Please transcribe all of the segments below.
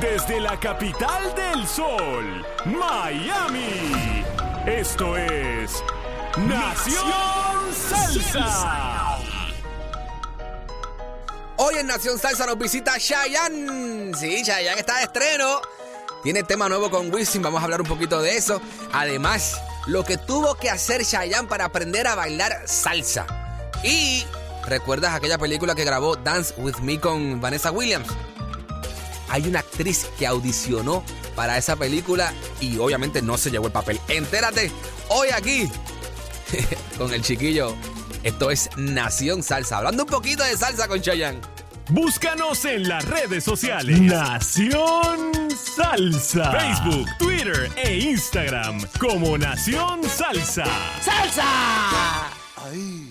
Desde la capital del sol, Miami. Esto es Nación Salsa. Hoy en Nación Salsa nos visita Chayanne. Sí, Chayanne está de estreno. Tiene tema nuevo con Wisin, vamos a hablar un poquito de eso. Además, lo que tuvo que hacer Chayanne para aprender a bailar salsa. Y, ¿recuerdas aquella película que grabó Dance With Me con Vanessa Williams? Hay una actriz que audicionó para esa película y obviamente no se llevó el papel. Entérate hoy aquí con el chiquillo. Esto es Nación Salsa. Hablando un poquito de salsa con Chayanne. Búscanos en las redes sociales. Nación Salsa. Facebook, Twitter e Instagram como Nación Salsa. ¡Salsa!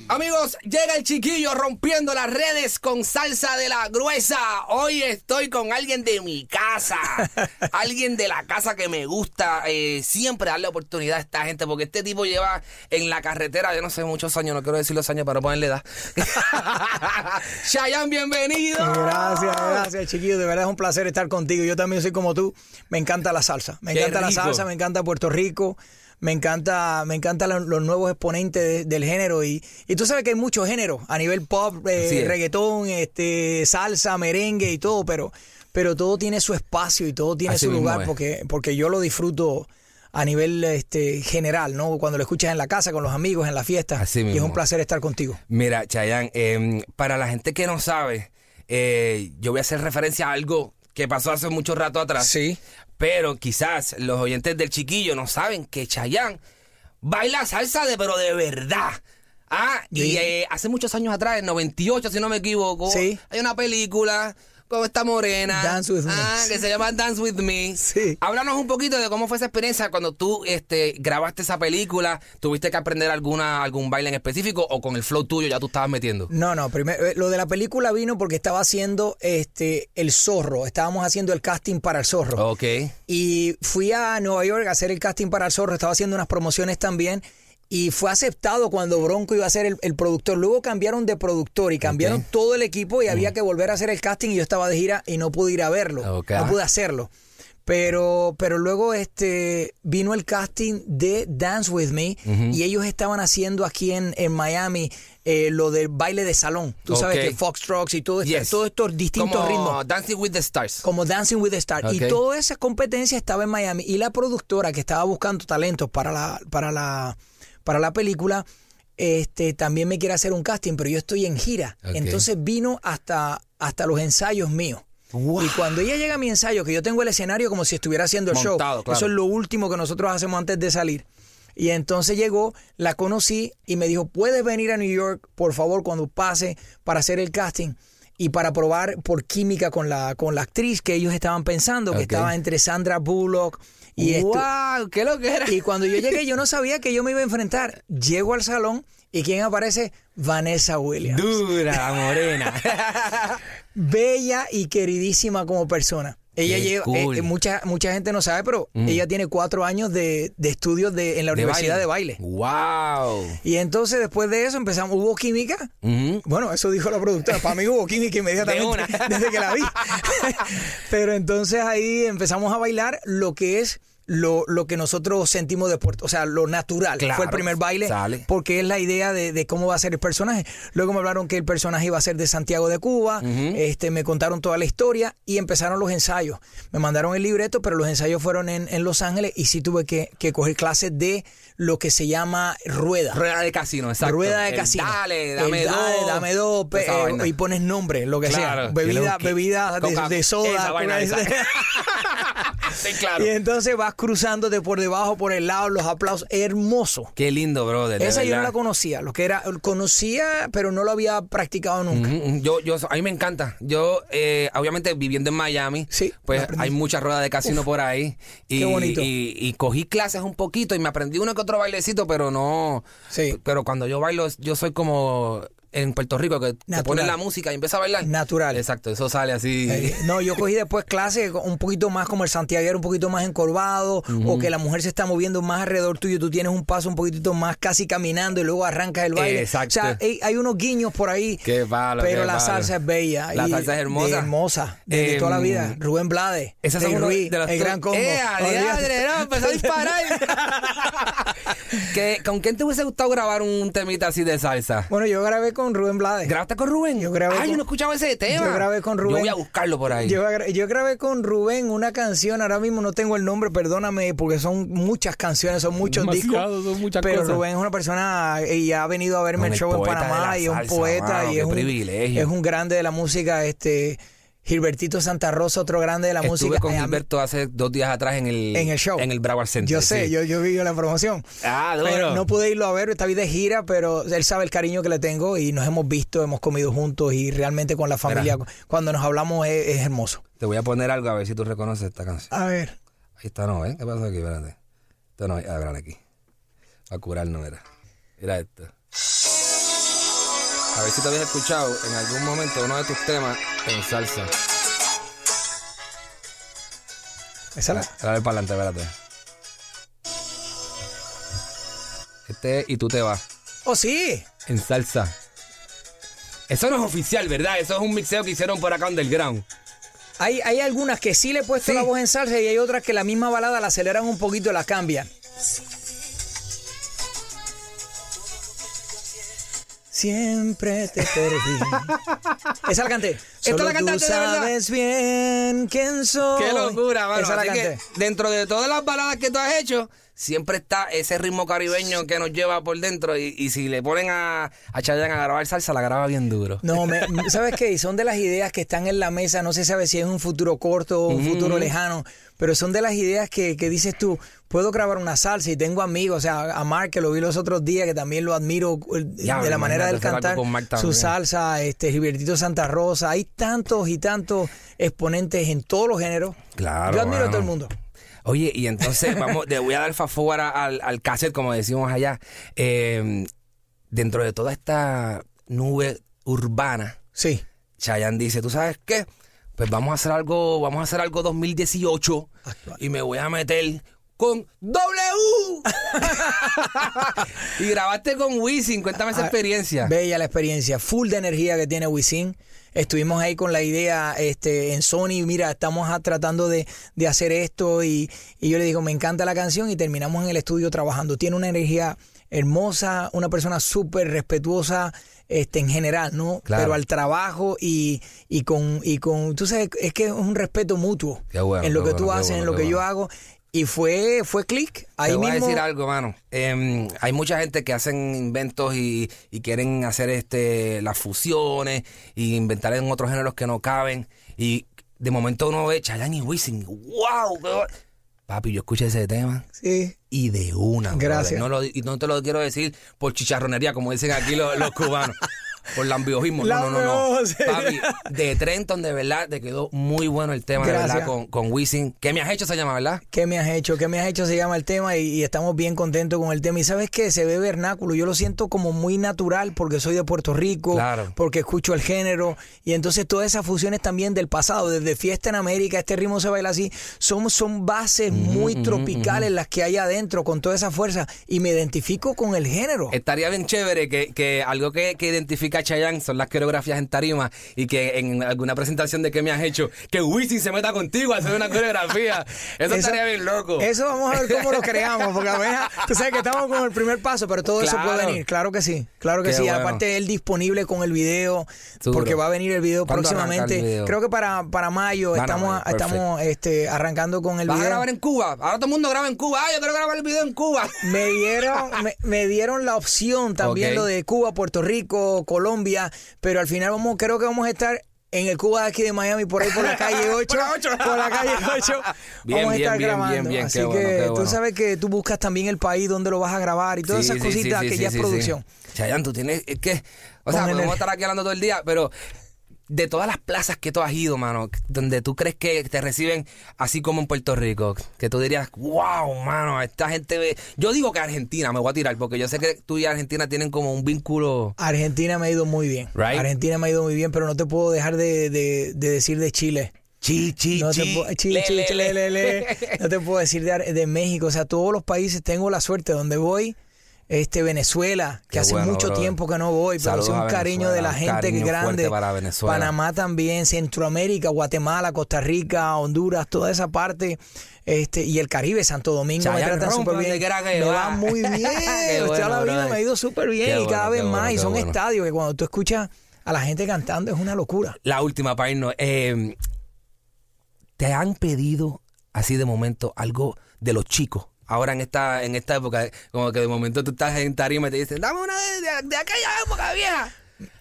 Amigos, llega el chiquillo rompiendo las redes con salsa de la gruesa. Hoy estoy con alguien de mi casa. alguien de la casa que me gusta. eh, siempre darle oportunidad a esta gente. Porque este tipo lleva en la carretera, yo no sé, muchos años. No quiero decir los años para ponerle edad. Shayan, bienvenido. Gracias, gracias, chiquillo. De verdad es un placer estar contigo. Yo también soy como tú. Me encanta la salsa. Me Qué encanta la salsa, me encanta Puerto Rico. Me encanta, me encantan los, los nuevos exponentes de- del género. Y, y tú sabes que hay muchos géneros a nivel pop, eh, es. reggaetón, este, salsa, merengue y todo, pero, pero todo tiene su espacio y todo tiene Así su lugar es. porque, porque yo lo disfruto a nivel este, general, ¿no? Cuando lo escuchas en la casa, con los amigos, en la fiesta. Así Y es un placer estar contigo. Mira, Chayanne, eh, para la gente que no sabe, eh, yo voy a hacer referencia a algo que pasó hace mucho rato atrás. Sí. Pero quizás los oyentes del chiquillo no saben que Chayanne baila salsa de pero de verdad. Ah, y eh, hace muchos años atrás, en 98, si no me equivoco, Sí. hay una película con esta morena. Dance with Me. Ah, que se llama Dance with Me. Sí. Háblanos un poquito de cómo fue esa experiencia cuando tú este, grabaste esa película. ¿Tuviste que aprender alguna, algún baile en específico o con el flow tuyo ya tú estabas metiendo? No, no, primero, eh, lo de la película vino porque estaba haciendo este el zorro, estábamos haciendo el casting para el zorro. Ok. Y fui a Nueva York a hacer el casting para el zorro, estaba haciendo unas promociones también. Y fue aceptado cuando Bronco iba a ser el, el productor. Luego cambiaron de productor y cambiaron todo el equipo y había que volver a hacer el casting y yo estaba de gira y no pude ir a verlo. No pude hacerlo. Pero, pero luego este vino el casting de Dance With Me y ellos estaban haciendo aquí en, en Miami eh, lo del baile de salón. Tú sabes que Foxtrots y todo este- Yes. todos estos distintos Como ritmos Dancing with the Stars. como Dancing with the Stars. Y toda esa competencia estaba en Miami. Y la productora que estaba buscando talentos para la, para la, para la película, este, también me quiere hacer un casting, pero yo estoy en gira. Entonces vino hasta, hasta los ensayos míos. Y cuando ella llega a mi ensayo, que yo tengo el escenario como si estuviera haciendo el Montado, show, claro. eso es lo último que nosotros hacemos antes de salir. Y entonces llegó, la conocí y me dijo, puedes venir a New York, por favor, cuando pase para hacer el casting y para probar por química con la, con la actriz que ellos estaban pensando, que estaba entre Sandra Bullock y. ¡Wow! ¿Qué lo que era? Y cuando yo llegué, yo no sabía que yo me iba a enfrentar. Llego al salón y ¿quién aparece? Vanessa Williams. Dura, morena. Bella y queridísima como persona. Ella Qué lleva, cool. eh, eh, mucha, mucha gente no sabe, pero ella tiene cuatro años de, de estudios de, en la Universidad de Baile. ¡Wow! Y entonces después de eso empezamos, hubo química. Bueno, eso dijo la productora. Para mí hubo química inmediatamente desde que la vi. Pero entonces ahí empezamos a bailar lo que es lo, lo que nosotros sentimos de Puerto, o sea, lo natural. Claro, Fue el primer baile sale. porque es la idea de, de cómo va a ser el personaje. Luego me hablaron que el personaje iba a ser de Santiago de Cuba, este, me contaron toda la historia y empezaron los ensayos. Me mandaron el libreto, pero los ensayos fueron en, en Los Ángeles y sí tuve que, que coger clases de lo que se llama rueda. Rueda de casino, exacto. Rueda de El casino. Dale, El dame dos. dale, dame dos, pe- eh, y pones nombre, lo que Claro, sea. que Bebida, que- bebida de, de soda. esa vaina, tú- esa. Sí, claro. Y entonces vas cruzándote por debajo, por el lado, los aplausos. Hermoso. Qué lindo, brother. Esa yo no la conocía. Lo que era, conocía, pero no lo había practicado nunca. Ujú. Yo, yo, a mí me encanta. Yo, eh, obviamente, viviendo en Miami, Sí, pues hay muchas ruedas de casino por ahí. Y, qué bonito. Y, y cogí clases un poquito y me aprendí uno que otro bailecito, pero no. Sí. Pero cuando yo bailo, yo soy como en Puerto Rico, que te pones la música y empieza a bailar. Natural. Exacto, eso sale así. Eh, no, yo cogí después clases un poquito más como el santiaguero, un poquito más encorvado, o que la mujer se está moviendo más alrededor tuyo, tú tienes un paso un poquitito más casi caminando y luego arrancas el baile. Exacto. O sea, hay, hay unos guiños por ahí. Qué palo, Pero qué la salsa es bella. La y salsa es hermosa. de hermosa. Desde Em, toda la vida. Rubén Blades. Esas son Rey uno Ruiz, de los el gran combo. ¡Eh, no! Empezó a disparar. ¿Qué- ¿Con quién te hubiese gustado grabar un temita así de salsa? Bueno, yo grabé con Rubén Blades. ¿Grabaste con Rubén? Yo grabé Ay, con- yo no escuchaba ese tema. Yo grabé con Rubén. Yo voy a buscarlo por ahí. Yo, gra- yo grabé con Rubén una canción, ahora mismo no tengo el nombre, perdóname, porque son muchas canciones, son muchos Demasiado, discos. son muchas pero cosas. Rubén es una persona y ha venido a verme No, el show en Panamá y es un poeta y es un, privilegio. es un grande de la música, este Gilbertito Santa Rosa, otro grande de la Estuve música. con Eh, Gilberto hace dos días atrás en el, En el show. En el Broward Center. Yo sé, sí. yo, yo vi la promoción. Ah, duro. Pero no pude irlo a ver, está de gira, pero él sabe el cariño que le tengo y nos hemos visto, hemos comido juntos y realmente con la familia, cuando nos hablamos es, es hermoso. Te voy a poner algo a ver si tú reconoces esta canción. A ver. Ahí está, no, ¿eh? ¿Qué pasa aquí? Espérate. Esto no, a ver, aquí. A curarnos, mira. Mira esto. A ver si te habías escuchado en algún momento uno de tus temas en salsa. Esa la- A ver para adelante, espérate. Este es y tú te vas. Oh, sí. En salsa. Eso no es oficial, ¿verdad? Eso es un mixeo que hicieron por acá underground. Hay, hay algunas que sí le he puesto Sí. la voz en salsa y hay otras que la misma balada la aceleran un poquito y la cambian. Siempre te perdí. Esa la canté. ¿Esta la cantaste tú sabes bien quién soy. ¡Qué locura, mano! Esa la canté. dentro de todas las baladas que tú has hecho, siempre está ese ritmo caribeño que nos lleva por dentro. Y, y si le ponen a, a Chayanne a grabar salsa, la graba bien duro. No, me- ¿sabes qué? Son de las ideas que están en la mesa. No se sabe si es un futuro corto o un futuro lejano, pero son de las ideas que, que dices tú, puedo grabar una salsa y tengo amigos, o sea, a Mark que lo vi los otros días, que también lo admiro Ya, de la manera del cantar, con Mark su salsa, este Gilbertito Santa Rosa. Hay tantos y tantos exponentes en todos los géneros. Claro, Yo admiro a todo el mundo. Oye, y entonces vamos, le voy a dar fast forward a- al, al cassette, como decimos allá. Eh, dentro de toda esta nube urbana, Sí. Chayanne dice, ¿tú sabes qué? Pues vamos a hacer algo, vamos a hacer algo 2018 Actual. y me voy a meter con W. y grabaste con Wisin, cuéntame esa Ah, experiencia. Bella la experiencia, full de energía que tiene Wisin. Estuvimos ahí con la idea este, en Sony, mira, estamos tratando de, de hacer esto y, y yo le digo, me encanta la canción y terminamos en el estudio trabajando. Tiene una energía hermosa, una persona súper respetuosa este, en general, ¿no? Claro. Pero al trabajo y, y, con, y con, tú sabes, es que es un respeto mutuo bueno, en lo que tú bueno, haces, en lo que yo hago. Y fue, fue clic. Ahí Te voy mismo. a decir algo, mano. Eh, hay mucha gente que hacen inventos y, y quieren hacer este las fusiones y inventar en otros géneros que no caben. Y de momento uno ve Chayanne y Wisin. ¡Wow! qué bu-". Papi, yo escuché ese tema Sí. y de una. brother. Gracias. No lo- y no te lo quiero decir por chicharronería, como dicen aquí los, los cubanos. Por lambiojismo. No, no, no, no. Papi, de Trenton, de verdad, te quedó muy bueno el tema, de verdad, con, con Wisin. ¿Qué me has hecho? Se llama, ¿verdad? ¿Qué me has hecho? ¿Qué me has hecho? Se llama el tema y, y estamos bien contentos con el tema. Y sabes qué? Se ve vernáculo. Yo lo siento como muy natural porque soy de Puerto Rico, Claro. porque escucho el género. Y entonces todas esas fusiones también del pasado, desde Fiesta en América, este ritmo se baila así, son, son bases muy tropicales las que hay adentro con toda esa fuerza. Y me identifico con el género. Estaría bien chévere que, que algo que, que identifica a Chayanne son las coreografías en tarima y que en alguna presentación de que me has hecho, que Wisin se meta contigo a hacer una coreografía. Eso, estaría bien loco. Eso vamos a ver cómo lo creamos, porque a veces, tú sabes que estamos con el primer paso, pero todo eso puede venir, claro que sí, claro que Qué sí. bueno. Aparte él disponible con el video, Seguro. porque va a venir el video ¿Cuándo arranca próximamente. el video? Creo que para, para mayo estamos, mayo, estamos este, arrancando con el ¿Vas a video. grabar en Cuba? Ahora todo el mundo graba en Cuba. Ah, yo quiero grabar el video en Cuba. Me dieron, me, me dieron la opción también lo de Cuba, Puerto Rico, Colombia, pero al final vamos, creo que vamos a estar en el Cuba de aquí de Miami, por ahí por la calle 8. Por la calle 8. Bien, vamos a estar bien, grabando. bien, bien, Así bueno, que qué tú bueno. sabes que tú buscas también el país donde lo vas a grabar y todas Sí, esas sí, cositas sí, que ya es producción. Chayanne, tú tienes, es que, o sea, podemos estar aquí hablando todo el día, pero de todas las plazas que tú has ido, mano, donde tú crees que te reciben así como en Puerto Rico, que tú dirías, wow, mano, esta gente ve... Yo digo que Argentina me voy a tirar, porque yo sé que tú y Argentina tienen como un vínculo... Argentina me ha ido muy bien. Right. Argentina me ha ido muy bien, pero no te puedo dejar de, de- de decir de Chile. Chi, chi, No te chi, puedo, chi, le, chi. No te puedo decir de, de México. O sea, todos los países tengo la suerte. Donde voy, este Venezuela, que Qué hace bueno, mucho tiempo que no voy, pero es un cariño de la gente que grande. para Venezuela. Panamá también, Centroamérica, Guatemala, Costa Rica, Honduras, toda esa parte. Este, y el Caribe, Santo Domingo, me Chayanne tratan rompe súper bien. que Me va. va muy bien. Usted la vida me ha ido súper bien Qué y cada bueno, vez más. y son estadios que cuando tú escuchas a la gente cantando es una locura. La última, Paino. Eh, ¿Te han pedido así de momento algo de los chicos? Ahora en esta, en esta época, como que de momento tú estás en tarima y te dicen, dame una de, de- de aquella época vieja.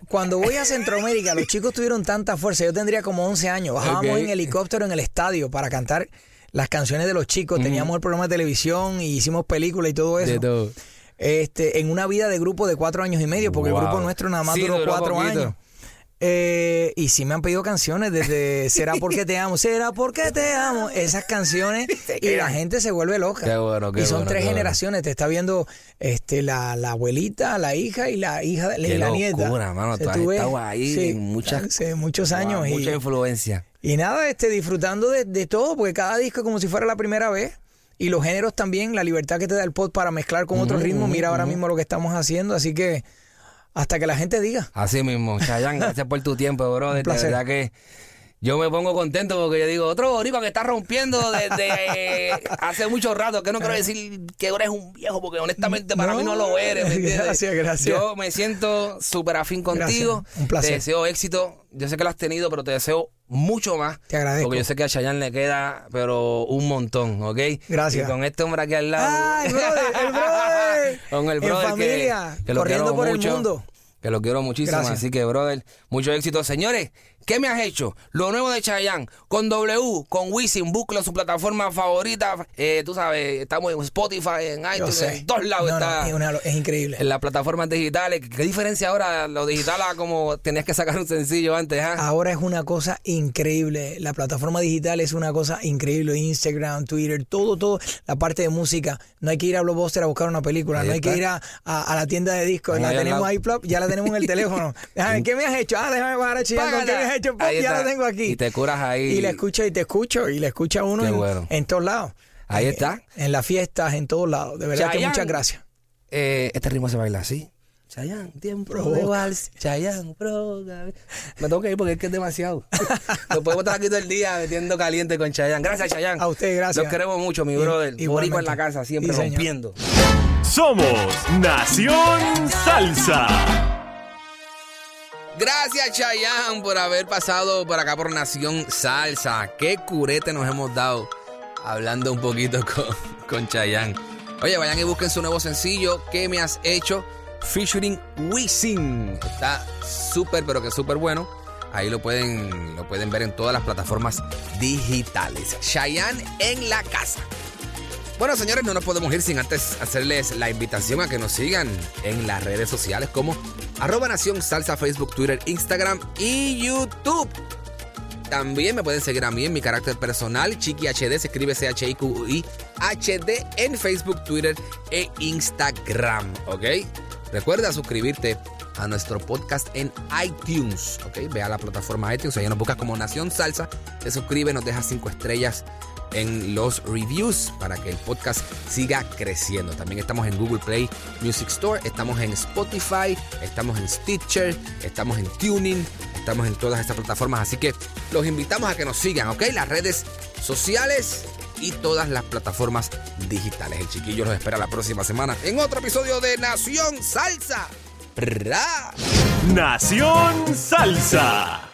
Cuando voy a Centroamérica, los chicos tuvieron tanta fuerza. Yo tendría como 11 años. Bajábamos Ok. en helicóptero en el estadio para cantar las canciones de los chicos. Teníamos el programa de televisión y hicimos películas y todo eso. todo. Este, en una vida de grupo de cuatro años y medio, porque Wow. el grupo nuestro nada más Sí, duró duró cuatro poquito. años. Eh, y sí me han pedido canciones desde Será porque te amo, Será porque te amo, esas canciones y la gente se vuelve loca. Qué bueno, qué y son bueno, tres bueno. generaciones, te está viendo este la, la abuelita, la hija y la hija y la nieta. locura, mano. Tú has ves, ahí sí, en muchas, sí, muchos años Wow, y, mucha influencia. y nada, este disfrutando de, de todo, porque cada disco es como si fuera la primera vez. Y los géneros también, la libertad que te da el pod para mezclar con otros ritmos. Mira ahora mismo lo que estamos haciendo, así que hasta que la gente diga. Así mismo, Chayanne, gracias por tu tiempo, brother. De verdad que yo me pongo contento porque yo digo, otro boricua que está rompiendo desde hace mucho rato, que no quiero decir que eres un viejo, porque honestamente para No, mí no lo eres. gracias, gracias. Yo me siento súper afín contigo. Gracias, un placer. Te deseo éxito. Yo sé que lo has tenido, pero te deseo mucho más. Te agradezco. Porque yo sé que a Chayanne le queda, pero un montón, ¿ok? Gracias. Y con este hombre aquí al lado. ¡Ay, brother! ¡El brother! Con el En brother que- familia, que, lo corriendo por el mucho, mundo. Que lo quiero muchísimo. Gracias. Así que, brother, mucho éxito. Señores, ¿qué me has hecho? Lo nuevo de Chayanne, con W, con Wisin, búsquelo su plataforma favorita. Eh, tú sabes, estamos en Spotify, en iTunes, en todos lados No, no, está. es, una- es increíble. En las plataformas digitales. ¿Qué diferencia ahora lo digital a como tenías que sacar un sencillo antes? ah? Ahora es una cosa increíble. La plataforma digital es una cosa increíble. Instagram, Twitter, todo, todo. La parte de música. No hay que ir a Blockbuster a buscar una película. Ahí no hay está. que ir a, a- a la tienda de discos. La tenemos ahí, plop, ya la tenemos en el teléfono. Déjame, ¿Qué me has hecho? Ah, déjame bajar a chillar con ¿Qué me has hecho? Ya está. la tengo aquí. Y te curas ahí. Y la escucha y te escucho. Y la escucha uno Qué en, bueno. en todos lados. Ahí En- está. En las fiestas, en todos lados. De verdad que muchas gracias. Eh, este ritmo se baila así. Chayanne, tiempo de vals. Chayanne, provoca. Me tengo que ir porque es que es demasiado. Lo podemos estar aquí todo el día metiendo caliente con Chayanne. Gracias, Chayanne. A usted, gracias. Los queremos mucho, mi brother. Boricua igualmente. en la casa, siempre Sí, rompiendo. Somos Nación Salsa. Gracias, Chayanne, por haber pasado por acá por Nación Salsa. Qué curete nos hemos dado hablando un poquito con, con Chayanne. Oye, vayan y busquen su nuevo sencillo, ¿Qué me has hecho? Featuring Wisin. Está súper, pero que súper bueno. Ahí lo pueden, lo pueden ver en todas las plataformas digitales. Chayanne en la casa. Bueno, señores, no nos podemos ir sin antes hacerles la invitación a que nos sigan en las redes sociales como arroba Nación Salsa, Facebook, Twitter, Instagram y YouTube. También me pueden seguir a mí en mi carácter personal, Chiqui HD, se escribe C-H-I-Q-I HD en Facebook, Twitter e Instagram, ¿ok? Recuerda suscribirte a nuestro podcast en iTunes, ¿ok? Ve a la plataforma iTunes, ahí nos buscas como Nación Salsa, te suscribe, nos deja cinco estrellas en los reviews para que el podcast siga creciendo. También estamos en Google Play Music Store, estamos en Spotify, estamos en Stitcher, estamos en Tuning, estamos en todas estas plataformas. Así que los invitamos a que nos sigan, ¿ok? Las redes sociales y todas las plataformas digitales. El chiquillo los espera la próxima semana en otro episodio de Nación Salsa. ¡Ra! Nación Salsa.